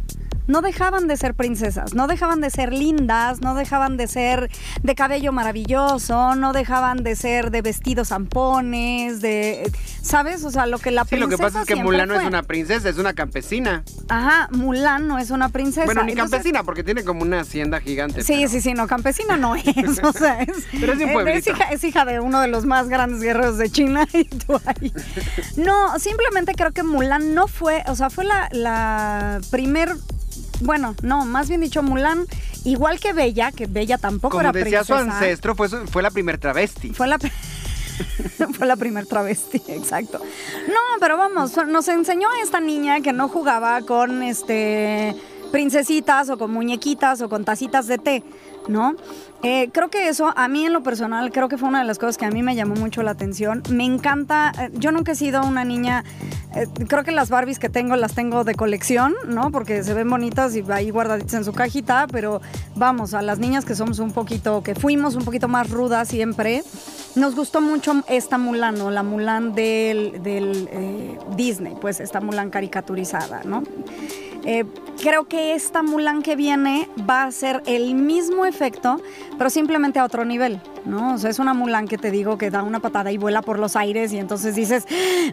No dejaban de ser princesas, no dejaban de ser lindas, no dejaban de ser de cabello maravilloso, no dejaban de ser de vestidos zampones, de, ¿sabes? O sea, lo que la Sí, princesa lo que pasa es que Mulan no es una princesa, es una campesina. Ajá, Mulan no es una princesa. Bueno, ni Entonces- campesina, porque tiene como una hacienda gigante. Sí, pero- sí, sí, no, campesina no es, o sea, es, Pero es un pueblito. hija, es hija de uno de los más grandes guerreros de China y tú ahí. No, simplemente creo que Mulan no fue, o sea, fue la, la primer, bueno, no, más bien dicho, Mulan, igual que Bella, que Bella tampoco Como era decía su ancestro, fue, su- fue la primer travesti. Fue la fue la primer travesti, exacto. No, pero vamos, nos enseñó a esta niña que no jugaba con este princesitas o con muñequitas o con tacitas de té, ¿no? Eh, creo que eso, a mí en lo personal, creo que fue una de las cosas que a mí me llamó mucho la atención. Me encanta, eh, yo nunca he sido una niña, eh, creo que las Barbies que tengo las tengo de colección, ¿no? Porque se ven bonitas y ahí guardaditas en su cajita, pero vamos, a las niñas que somos un poquito, que fuimos un poquito más rudas siempre, nos gustó mucho esta Mulan, ¿no? La Mulan del, del, Disney, pues esta Mulan caricaturizada, ¿no? Eh, creo que esta Mulan que viene va a ser el mismo efecto, pero simplemente a otro nivel, ¿no? O sea, es una Mulan que te digo que da una patada y vuela por los aires y entonces dices,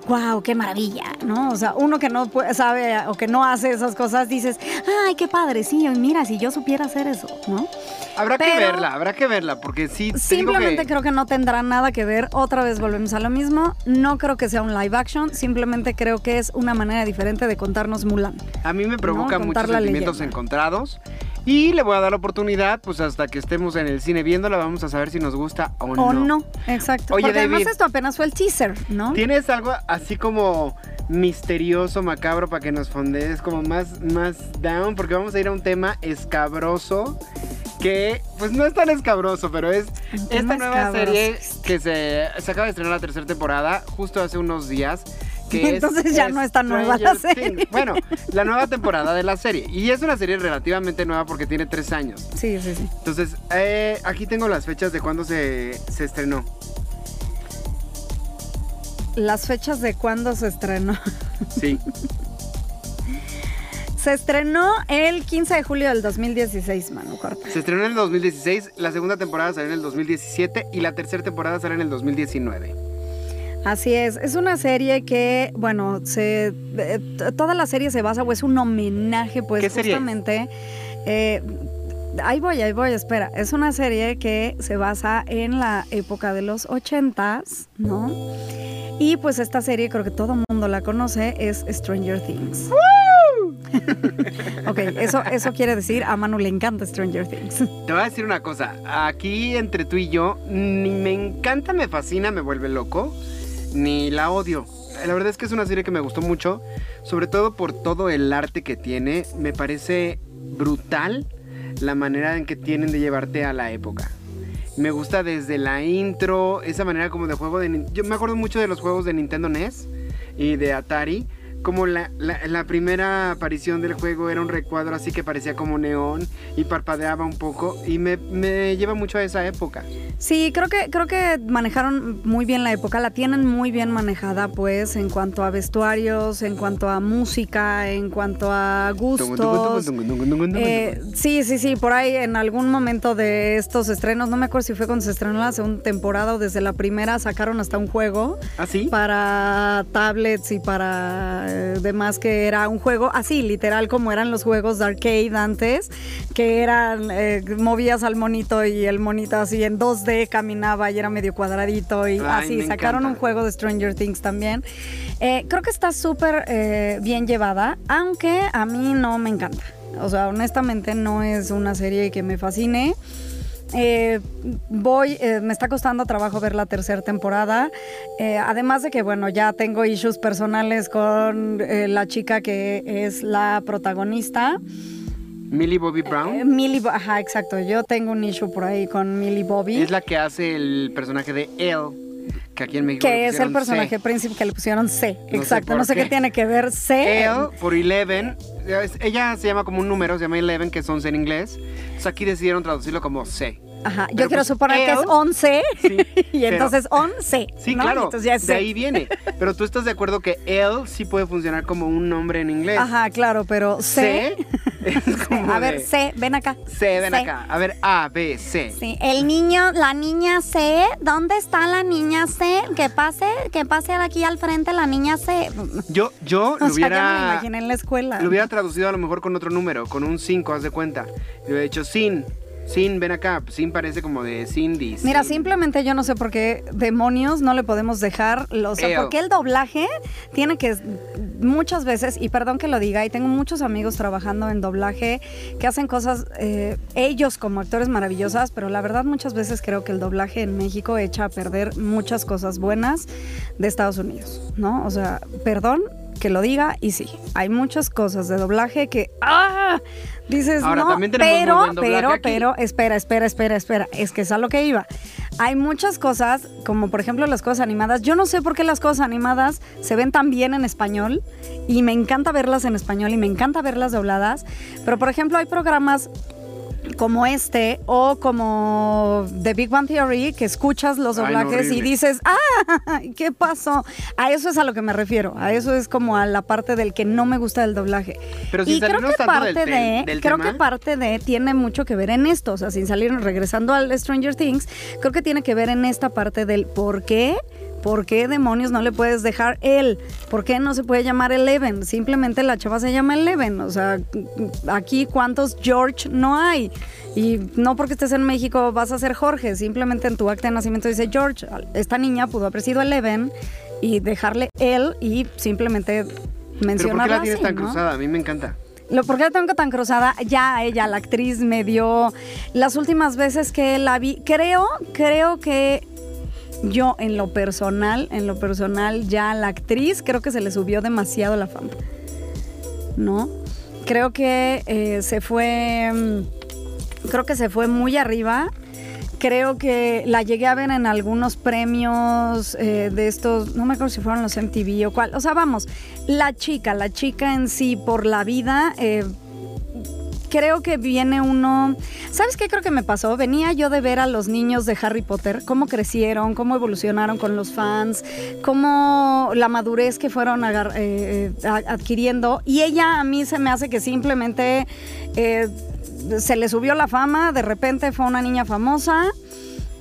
wow, qué maravilla, ¿no? O sea, uno que no sabe o que no hace esas cosas dices, ay, qué padre, sí, mira, si yo supiera hacer eso, ¿no? Habrá que verla, habrá que verla, porque sí, Simplemente que- creo que no tendrá nada que ver. Otra vez volvemos a lo mismo. No creo que sea un live action. Simplemente creo que es una manera diferente de contarnos Mulan. a mí me provoca No, muchos sentimientos leyenda. encontrados. Y le voy a dar la oportunidad, pues hasta que estemos en el cine viéndola, vamos a saber si nos gusta o, O no, exacto. Oye, Porque además esto apenas fue el teaser, ¿no? ¿Tienes algo así como misterioso, macabro, para que nos fondees como más, más down? Porque vamos a ir a un tema escabroso que, pues no es tan escabroso, pero es esta nueva escabroso. serie que se, se acaba de estrenar la tercera temporada justo hace unos días. Que es Entonces ya no es tan nueva la serie. Bueno, la nueva temporada de la serie. Y es una serie relativamente nueva porque tiene tres años. Sí, sí, sí. Entonces, eh, aquí tengo las fechas de cuándo se, se estrenó. Las fechas de cuándo se estrenó. Sí. Se estrenó el 15 de julio del 2016, Manu Corta. Se estrenó en el 2016, la segunda temporada salió en el 2017 y la tercera temporada salió en el 2019. Así es, es una serie que, bueno, se, eh, toda la serie se basa o es un homenaje, pues ¿Qué serie es? justamente. eh, ahí voy, ahí voy, espera. Es una serie que se basa en la época de los ochentas, ¿no? Y pues esta serie, creo que todo el mundo la conoce, es Stranger Things. ok, eso, eso quiere decir a Manu le encanta Stranger Things. Te voy a decir una cosa. Aquí entre tú y yo, ni me encanta, me fascina, me vuelve loco, ni la odio. La verdad es que es una serie que me gustó mucho, sobre todo por todo el arte que tiene. Me parece brutal la manera en que tienen de llevarte a la época. Me gusta desde la intro, esa manera como de juego de... Yo me acuerdo mucho de los juegos de Nintendo NES y de Atari. Como la, la- la primera aparición del juego era un recuadro así que parecía como neón y parpadeaba un poco y me, me lleva mucho a esa época. Sí, creo que, creo que manejaron muy bien la época, la tienen muy bien manejada, pues, en cuanto a vestuarios, en cuanto a música, en cuanto a gustos. Eh, sí, sí, sí, por ahí en algún momento de estos estrenos, no me acuerdo si fue cuando se estrenó la segunda temporada o desde la primera, sacaron hasta un juego ¿Ah, sí? para tablets y para eh, demás que era un juego así, literal como eran los juegos de arcade antes, que eran, eh, movías al monito y el monito así en 2D caminaba y era medio cuadradito y Ay, así, sacaron encanta. un juego de Stranger Things también. Eh, creo que está súper eh, bien llevada, aunque a mí no me encanta. O sea, honestamente no es una serie que me fascine. Eh, voy, eh, me está costando trabajo ver la tercera temporada. Eh, además de que, bueno, ya tengo issues personales con eh, la chica que es la protagonista. Millie Bobby Brown Millie, ajá, exacto. Yo tengo un issue por ahí con Millie Bobby. es la que hace el personaje de Elle, que aquí en México que es el personaje C. principal que le pusieron C. Exacto. No sé qué. qué. tiene que ver C. Elle por Eleven. Ella se llama como un número, se llama Eleven, que es 11 en inglés. Entonces aquí decidieron traducirlo como C. Ajá. Yo Pero quiero pues, suponer que es Elle- 11 Sí, y entonces 11. Sí, ¿no? Claro. entonces ya es de ahí viene. Pero tú estás de acuerdo que Elle sí puede funcionar como un nombre en inglés. Ajá, claro, pero C. C es como A ver, de- C, ven acá. C, ven C. acá. A ver, A, B, C. Sí, el niño, la niña C, ¿dónde está la niña C? Que pase, que pase aquí al frente la niña C. Yo, yo O lo sea, ya me lo hubiera, imaginé en la escuela. lo hubiera traducido a lo mejor con otro número, con un 5, haz de cuenta. Le hubiera dicho Sin. Sin, ven acá. Sin parece como de Cindy. Mira, Sin. simplemente yo no sé por qué demonios no le podemos dejar los... Eo. porque el doblaje tiene que muchas veces, y perdón que lo diga, y tengo muchos amigos trabajando en doblaje que hacen cosas, eh, ellos como actores maravillosas, pero la verdad muchas veces creo que el doblaje en México echa a perder muchas cosas buenas de Estados Unidos, ¿no? O sea, perdón que lo diga, y sí, hay muchas cosas de doblaje que... ¡Ah! Dices, Ahora, no, también pero, pero, aquí. pero, espera, espera, espera, espera. Es que es a lo que iba. Hay muchas cosas, como por ejemplo las cosas animadas. Yo no sé por qué las cosas animadas se ven tan bien en español y me encanta verlas en español y me encanta verlas dobladas. Pero por ejemplo hay programas como este o como The Big Bang Theory que escuchas los Ay, no, doblajes y dices, ah, ¿qué pasó? A eso es a lo que me refiero. A eso es como a la parte del que no me gusta del doblaje. Pero y creo que parte del de, del creo tema. que parte de tiene mucho que ver en esto, o sea, sin salir regresando al Stranger Things, creo que tiene que ver en esta parte del por qué ¿Por qué demonios no le puedes dejar él? ¿Por qué no se puede llamar Eleven? Simplemente la chava se llama Eleven. O sea, aquí cuántos George no hay. Y no porque estés en México vas a ser Jorge. Simplemente en tu acta de nacimiento dice George. Esta niña pudo haber sido Eleven y dejarle él y simplemente Pero ¿por mencionarla qué la tienes así, tan ¿no? cruzada? A mí me encanta. Lo, ¿Por qué la tengo tan cruzada? Ya ella, la actriz, me dio las últimas veces que la vi. Creo, creo que yo en lo personal, en lo personal, ya la actriz creo que se le subió demasiado la fama. ¿No? Creo que eh, se fue. mm, Creo que se fue muy arriba. Creo que la llegué a ver en algunos premios eh, de estos, no me acuerdo si fueron los MTV o cuál. O sea, vamos, la chica, la chica en sí por la vida, eh, creo que viene uno. ¿Sabes qué creo que me pasó? Venía yo de ver a los niños de Harry Potter, cómo crecieron, cómo evolucionaron con los fans, cómo la madurez que fueron eh, eh, adquiriendo. Y ella a mí se me hace que simplemente eh, se le subió la fama, de repente fue una niña famosa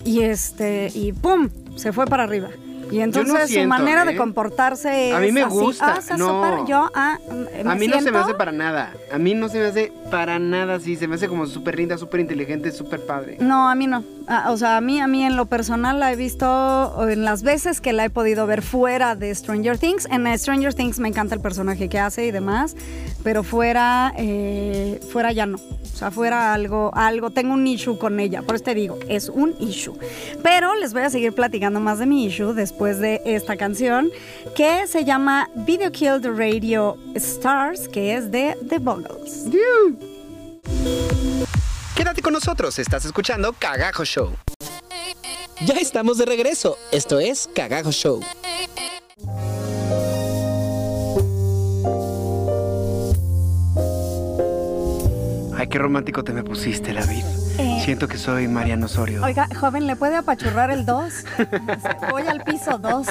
y este y ¡pum! se fue para arriba. Y entonces su siento, manera de ¿eh? comportarse es A mí me así, gusta, "Ah, está no. súper", yo, ah, me A mí no se me hace para nada. A mí no se me hace para nada así. Se me hace como súper linda, súper inteligente, súper padre. No, a mí no. Ah, o sea, a mí, a mí en lo personal la he visto en las veces que la he podido ver fuera de Stranger Things. En Stranger Things me encanta el personaje que hace y demás, pero fuera, eh, fuera ya no. O sea, fuera algo, algo, tengo un issue con ella, por eso te digo, es un issue. Pero les voy a seguir platicando más de mi issue después de esta canción que se llama Video Kill the Radio Stars, que es de The Buggles. Quédate con nosotros, estás escuchando Cagajo Show. Ya estamos de regreso. Esto es Cagajo Show. Ay, qué romántico te me pusiste, David. Eh. Siento que soy Mariano Osorio. Oiga, joven, ¿le puede apachurrar el 2? Voy al piso 2.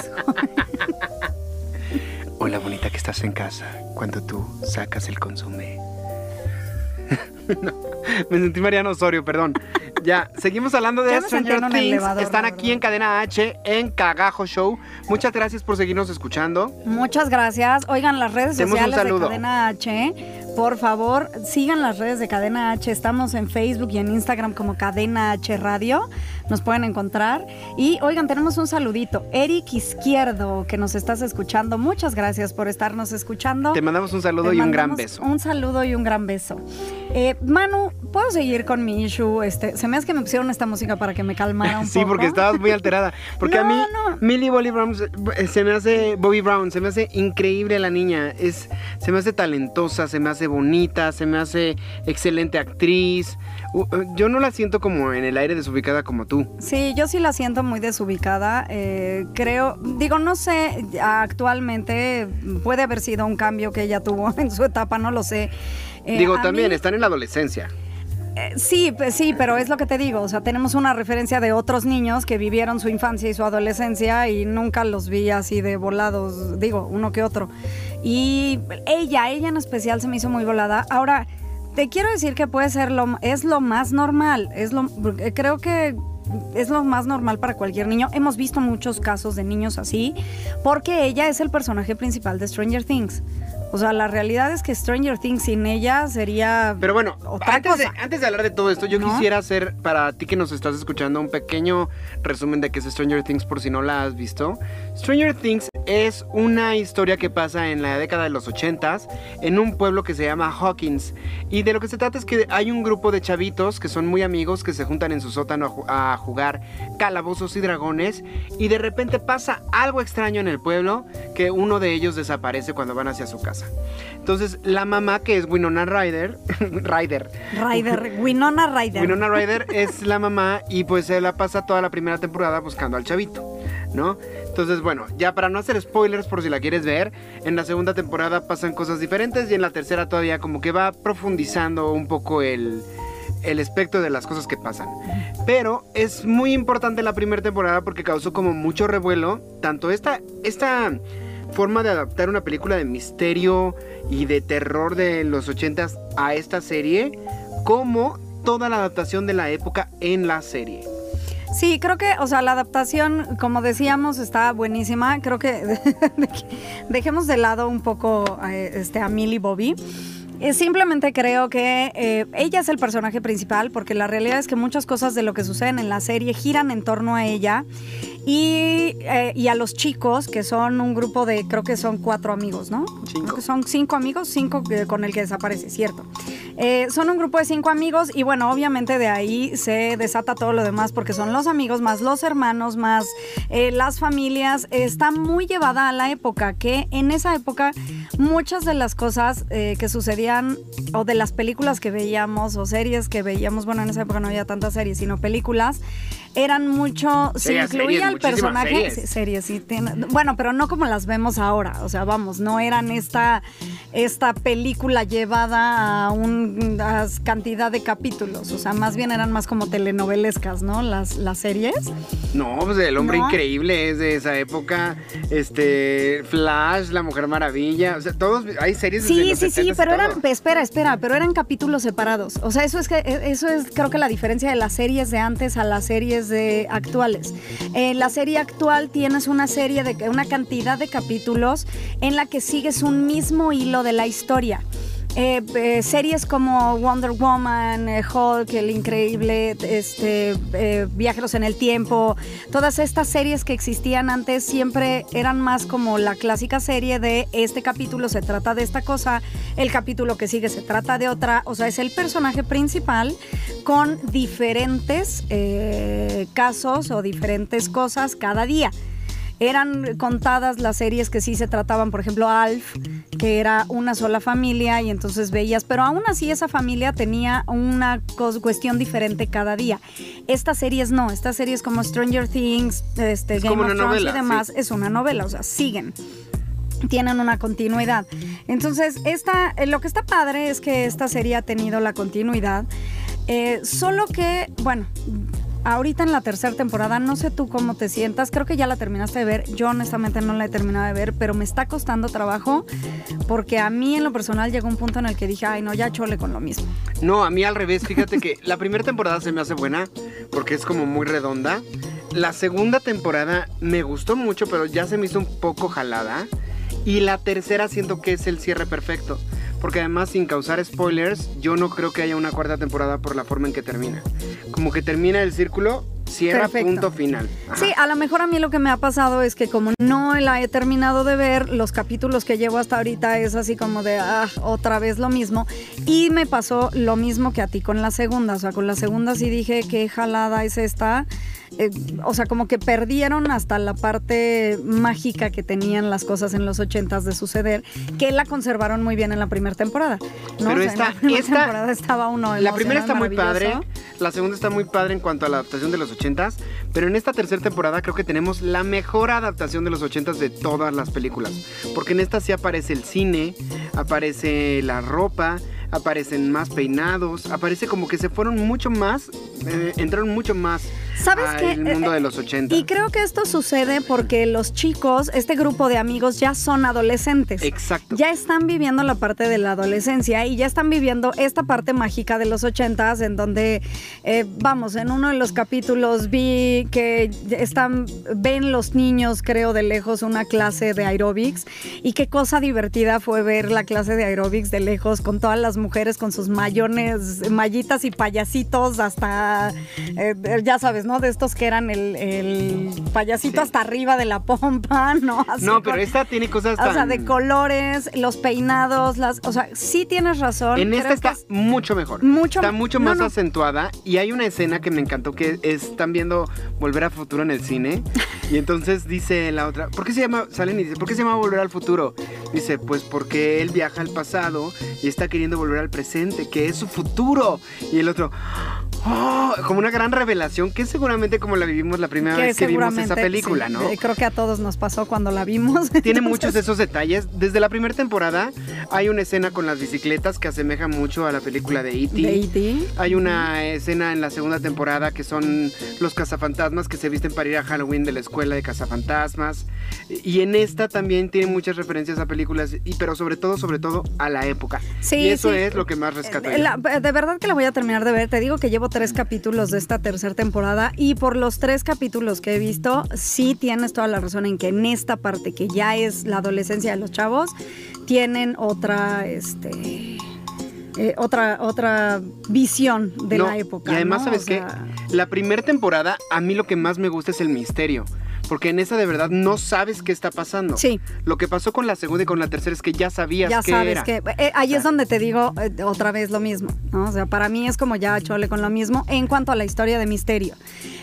Hola, bonita que estás en casa cuando tú sacas el consume. No, me sentí Mariano Osorio, perdón. Ya, seguimos hablando de Stranger Things. elevador, Están aquí en Cadena H, en Cagajo Show. Muchas gracias por seguirnos escuchando. Muchas gracias. Oigan, las redes Demos sociales de. Cadena H, por favor, sigan las redes de Cadena H. Estamos en Facebook y en Instagram como Cadena H Radio. Nos pueden encontrar. Y oigan, tenemos un saludito. Eric Izquierdo, que nos estás escuchando. Muchas gracias por estarnos escuchando. Te mandamos un saludo Te y un gran beso. Un saludo y un gran beso. Eh, Manu, ¿puedo seguir con mi issue? Este, se me hace que me pusieron esta música para que me calmara un Sí, poco. porque estabas muy alterada. Porque a mí, no. Millie Bobby Brown se- me hace Bobby Brown, se me hace increíble la niña. Es, se me hace talentosa, se me hace bonita, se me hace excelente actriz. Uh, Yo no la siento como en el aire desubicada como tú. Sí, yo sí la siento muy desubicada. eh, creo, digo, no sé, actualmente puede haber sido un cambio que ella tuvo en su etapa, no lo sé. Eh, Digo, también mí- están en la adolescencia. Eh, sí, sí, pero es lo que te digo. O sea, tenemos una referencia de otros niños que vivieron su infancia y su adolescencia y nunca los vi así de volados, digo, uno que otro. Y ella, ella en especial se me hizo muy volada. Ahora, te quiero decir que puede ser lo, es lo más normal. Es lo, creo que es lo más normal para cualquier niño. Hemos visto muchos casos de niños así, porque ella es el personaje principal de Stranger Things. O sea, la realidad es que Stranger Things sin ella sería Pero bueno, otra antes de, cosa. antes de hablar de todo esto, yo ¿No? quisiera hacer para ti que nos estás escuchando un pequeño resumen de qué es Stranger Things por si no la has visto. Stranger Things es una historia que pasa en la década de los 80s en un pueblo que se llama Hawkins. Y de lo que se trata es que hay un grupo de chavitos que son muy amigos que se juntan en su sótano a jugar calabozos y dragones. Y de repente pasa algo extraño en el pueblo que uno de ellos desaparece cuando van hacia su casa. Entonces la mamá que es Winona Ryder, Ryder, Ryder, Winona Ryder. Winona Ryder es la mamá y pues se la pasa toda la primera temporada buscando al chavito, ¿no? Entonces, bueno, ya para no hacer spoilers por si la quieres ver, en la segunda temporada pasan cosas diferentes y en la tercera todavía como que va profundizando un poco el, el espectro de las cosas que pasan. Pero es muy importante la primera temporada porque causó como mucho revuelo, tanto esta, esta forma de adaptar una película de misterio y de terror de los 80s a esta serie, como toda la adaptación de la época en la serie. Sí, creo que, o sea, la adaptación, como decíamos, está buenísima. Creo que dejemos de lado un poco eh, este, a Millie Bobby. Eh, simplemente creo que eh, ella es el personaje principal porque la realidad es que muchas cosas de lo que suceden en la serie giran en torno a ella y, eh, y a los chicos que son un grupo de, creo que son cuatro amigos, ¿no? Cinco. Creo que son cinco amigos, cinco que- con el que desaparece, cierto. Eh, son un grupo de cinco amigos y bueno, obviamente de ahí se desata todo lo demás porque son los amigos más los hermanos más las familias. Está muy llevada a la época que en esa época muchas de las cosas que sucedían o de las películas que veíamos o series que veíamos, bueno, en esa época no había tantas series, sino películas, eran mucho, se incluía series, al personaje, series. sí, series, sí, bueno, pero no como las vemos ahora, o sea, vamos, no eran esta, esta película llevada a un una cantidad de capítulos, o sea, más bien eran más como telenovelescas, ¿no? Las, las series. No, pues el hombre No. increíble es de esa época. Este, Flash, La Mujer Maravilla. O sea, todos, hay series desde Sí, los sí, sí, 70s y pero eran, todo. espera, espera, pero eran capítulos separados. O sea, eso es que e, eso es creo que la diferencia de las series de antes a las series de actuales. En la serie actual tienes una serie de una cantidad de capítulos en la que sigues un mismo hilo de la historia. Eh, eh, series como Wonder Woman, eh, Hulk, El Increíble, este, eh, Viajeros en el Tiempo, todas estas series que existían antes siempre eran más como la clásica serie de este capítulo se trata de esta cosa, el capítulo que sigue se trata de otra, o sea, es el personaje principal con diferentes eh, casos o diferentes cosas cada día. Eran contadas las series que sí se trataban, por ejemplo, Alf, que era una sola familia y entonces veías, pero aún así esa familia tenía una cuestión diferente cada día. Estas series no, estas series como Stranger Things, este, Es Game of Thrones novela, y demás, sí. es una novela, o sea, siguen tienen una continuidad. Entonces, esta, eh, lo que está padre es que esta serie ha tenido la continuidad, eh, solo que, bueno, ahorita en la tercera temporada, no sé tú cómo te sientas, creo que ya la terminaste de ver, yo honestamente no la he terminado de ver, pero me está costando trabajo porque a mí en lo personal llegó un punto en el que dije, ay no, ya chole con lo mismo. No, a mí al revés. Fíjate que la primera temporada se me hace buena porque es como muy redonda. La segunda temporada me gustó mucho, pero ya se me hizo un poco jalada. Y la tercera siento que es el cierre perfecto. Porque además, sin causar spoilers, yo no creo que haya una cuarta temporada por la forma en que termina. Como que termina el círculo, cierra Perfecto. punto final. Ajá. Sí, a lo mejor a mí lo que me ha pasado es que como no la he terminado de ver, los capítulos que llevo hasta ahorita es así como de, ah, otra vez lo mismo. Y me pasó lo mismo que a ti con la segunda. O sea, con la segunda sí dije, qué jalada es esta. Eh, o sea, como que perdieron hasta la parte mágica que tenían las cosas en los ochentas de suceder, que la conservaron muy bien en la primera temporada. ¿no? Pero O sea, en esta- la primera esta- temporada estaba uno La primera está muy padre, la segunda está muy padre en cuanto a la adaptación de los ochentas, pero en esta tercera temporada creo que tenemos la mejor adaptación de los ochentas de todas las películas, porque en esta sí aparece el cine, aparece la ropa, aparecen más peinados, aparece como que se fueron mucho más, eh, entraron mucho más ¿Sabes al qué? mundo Eh, de los ochentas. Y creo que esto sucede porque los chicos, este grupo de amigos ya son adolescentes. Exacto. Ya están viviendo la parte de la adolescencia y ya están viviendo esta parte mágica de los ochentas en donde, eh, vamos, en uno de los capítulos vi que están, ven los niños, creo, de lejos una clase de aeróbics y qué cosa divertida fue ver la clase de aeróbics de lejos con todas las mujeres con sus mayones, mallitas y payasitos hasta, eh, ya sabes, ¿no? De estos que eran el, el payasito Sí. hasta arriba de la pompa, ¿no? Así no, pero con- esta tiene cosas o sea, de colores, los peinados, las, o sea, sí tienes razón. En esta está es- mucho mejor. Mucho- está mucho más no. acentuada. Y hay una escena que me encantó que es- están viendo Volver al Futuro en el cine. Y entonces dice la otra, ¿por qué se llama? Salen y dice, ¿por qué se llama Volver al Futuro? Dice, pues porque él viaja al pasado y está queriendo volver al presente, que es su futuro. Y el otro, "Oh", como una gran revelación, que seguramente como la vivimos la primera que vez que vimos esa película, sí, ¿no? eh, Creo que a todos nos pasó cuando la vimos. Tiene muchos de esos detalles. Desde la primera temporada hay una escena con las bicicletas que asemeja mucho a la película de E.T. De E.T.. Hay una escena en la segunda temporada que son los cazafantasmas que se visten para ir a Halloween de la escuela de cazafantasmas. Y en esta también tiene muchas referencias a películas, y, pero sobre todo, sobre todo a la época. Sí, y eso sí. es lo que más rescato. Eh, la- de verdad que la voy a terminar de ver. Te digo que llevo tres capítulos de esta tercera temporada y por los tres capítulos que he visto, sí tienes toda la razón en que en esta parte que ya es la adolescencia de los chavos, tienen otra, este, eh, otra, otra visión de No, la época. Y además, ¿no? ¿sabes O qué? La primera temporada, a mí lo que más me gusta es el misterio. Porque en esa de verdad no sabes qué está pasando. Sí. Lo que pasó con la segunda y con la tercera es que ya sabías ya qué sabes era. que eh, ahí es donde te digo eh, otra vez lo mismo, ¿no? O sea, para mí es como ya chole con lo mismo en cuanto a la historia de misterio.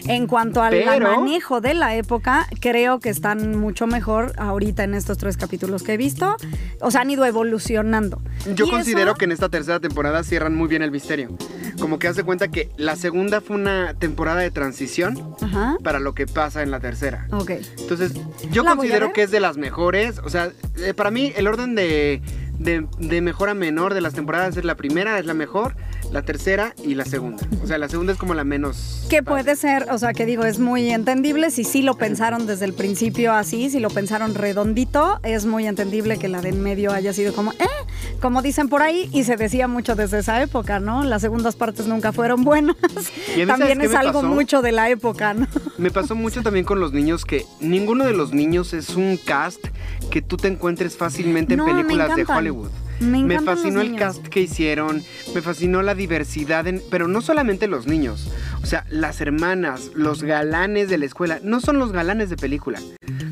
En cuanto al Pero- manejo de la época, creo que están mucho mejor ahorita en estos tres capítulos que he visto. O sea, han ido evolucionando. Yo Y considero eso- que en esta tercera temporada cierran muy bien el misterio. Como que hace cuenta que la segunda fue una temporada de transición Ajá. para lo que pasa en la tercera. Ok. Entonces, yo ¿La voy a considero que es de las mejores. O sea, eh, para mí el orden de, de, de mejor a menor de las temporadas es la primera, es la mejor, la tercera y la segunda. O sea, la segunda es como la menos... Que puede ser, o sea, que digo, es muy entendible si sí lo pensaron desde el principio así, si lo pensaron redondito, es muy entendible que la de en medio haya sido como, eh, como dicen por ahí, y se decía mucho desde esa época, ¿no? Las segundas partes nunca fueron buenas. Y a mí, ¿sabes También es algo pasó? mucho de la época, ¿no? Me pasó mucho también con los niños que ninguno de los niños es un cast que tú te encuentres fácilmente No, en películas de. Hollywood. Me fascinó el cast que hicieron, me fascinó la diversidad, en- pero no solamente los niños, o sea, las hermanas, los galanes de la escuela, no son los galanes de película,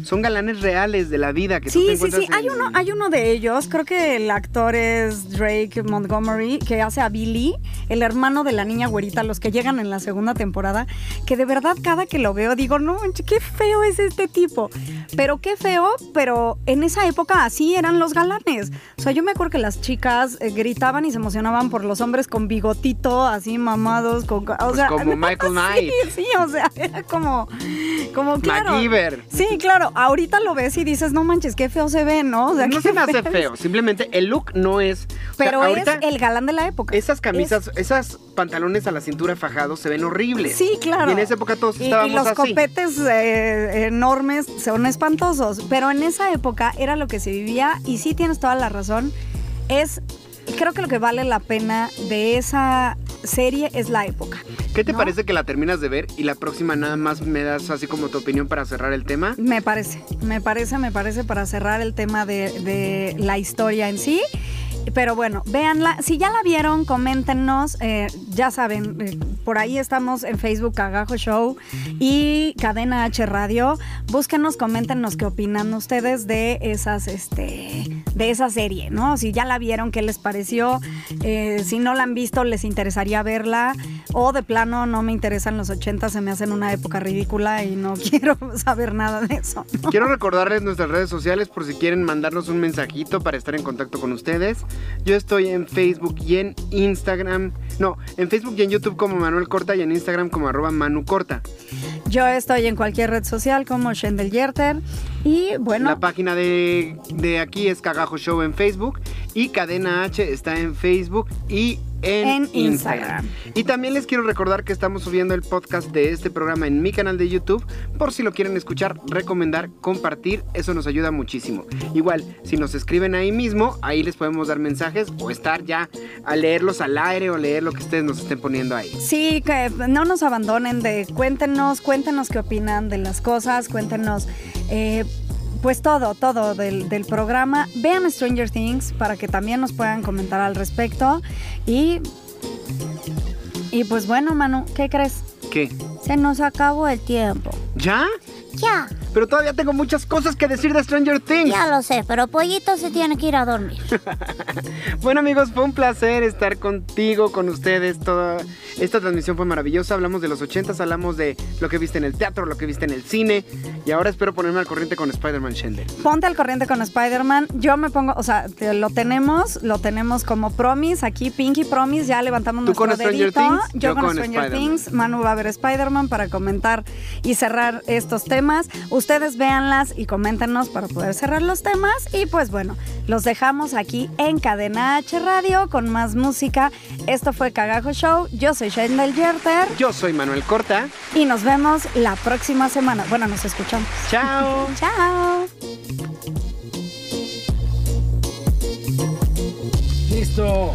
son galanes reales de la vida que tú te Sí, sí, sí. Hay uno, hay uno de ellos, creo que el actor es Drake Montgomery, que hace a Billy, el hermano de la niña güerita, los que llegan en la segunda temporada, que de verdad cada que lo veo digo, no, qué feo es este tipo. Pero qué feo, pero en esa época así eran los galanes. O sea, yo me acuerdo que las chicas eh, gritaban y se emocionaban por los hombres con bigotito, así mamados, con... O Pues como Michael Knight. Sí, sí, o sea, era como... Como claro. MacGyver. Sí, claro. Ahorita lo ves y dices, no manches, qué feo se ve, ¿no? O sea, No se me hace es. feo, simplemente el look no es... o sea, Pero es el galán de la época. Esas camisas, esas pantalones a la cintura fajados se ven horribles. Sí, claro. Y en esa época todos Y- y, estábamos los así. copetes eh, enormes son espantosos. Pero en esa época era lo que se vivía y sí tienes toda la razón. Es, creo que lo que vale la pena de esa serie es la época. ¿Qué te ¿no? parece que la terminas de ver y la próxima nada más me das así como tu opinión para cerrar el tema? Me parece, me parece, me parece para cerrar el tema de, de la historia en sí. Pero bueno, véanla. Si ya la vieron, coméntenos. eh, ya saben, eh, por ahí estamos en Facebook Cagajo Show y Cadena H Radio. Búsquenos, coméntenos qué opinan ustedes de esas, este, de esa serie, ¿no? Si ya la vieron, qué les pareció. Eh, si no la han visto, les interesaría verla. O de plano, no me interesan los 80, se me hacen una época ridícula y no quiero saber nada de eso. Quiero recordarles nuestras redes sociales por si quieren mandarnos un mensajito para estar en contacto con ustedes. Yo estoy en Facebook y en Instagram. No, en Facebook y en YouTube como Manuel Corta y en Instagram como arroba Manu Corta. Yo estoy en cualquier red social como Shendel Yerter. Y bueno, La página de, de aquí es Cagajo Show en Facebook y Cadena H está en Facebook y en, En Instagram. Instagram. Y también les quiero recordar que estamos subiendo el podcast de este programa en mi canal de YouTube por si lo quieren escuchar, recomendar, compartir, eso nos ayuda muchísimo. Igual, si nos escriben ahí mismo, ahí les podemos dar mensajes o estar ya a leerlos al aire o leer lo que ustedes nos estén poniendo ahí. sí, que no nos abandonen de cuéntenos, cuéntenos qué opinan de las cosas, cuéntenos eh, pues todo, todo del, del programa. Vean Stranger Things para que también nos puedan comentar al respecto. Y, y pues bueno, Manu, ¿qué crees? ¿Qué? Se nos acabó el tiempo. ¿Ya? Ya, Pero todavía tengo muchas cosas que decir de Stranger Things. ya lo sé, pero Pollito se tiene que ir a dormir. Bueno amigos, fue un placer estar contigo, con ustedes. Toda esta transmisión fue maravillosa. Hablamos de los 80 hablamos de lo que viste en el teatro, lo que viste en el cine. Y ahora espero ponerme al corriente con Spider-Man Shendel. Ponte al corriente con Spider-Man. Yo me pongo, o sea, te- lo tenemos, lo tenemos como promise. Aquí, Pinky Promise, ya levantamos ¿Tú nuestro con Stranger dedito. Things? Yo, Yo con, con Stranger. Things. Manu va a ver Spider-Man para comentar y cerrar estos temas. Ustedes véanlas y coméntenos para poder cerrar los temas. Y pues bueno, los dejamos aquí en Cadena H Radio con más música. Esto fue Cagajo Show. Yo soy Shendel Yerter Yo soy Manuel Corta. y nos vemos la próxima semana. Bueno, nos escuchamos. Chao. Chao. Listo.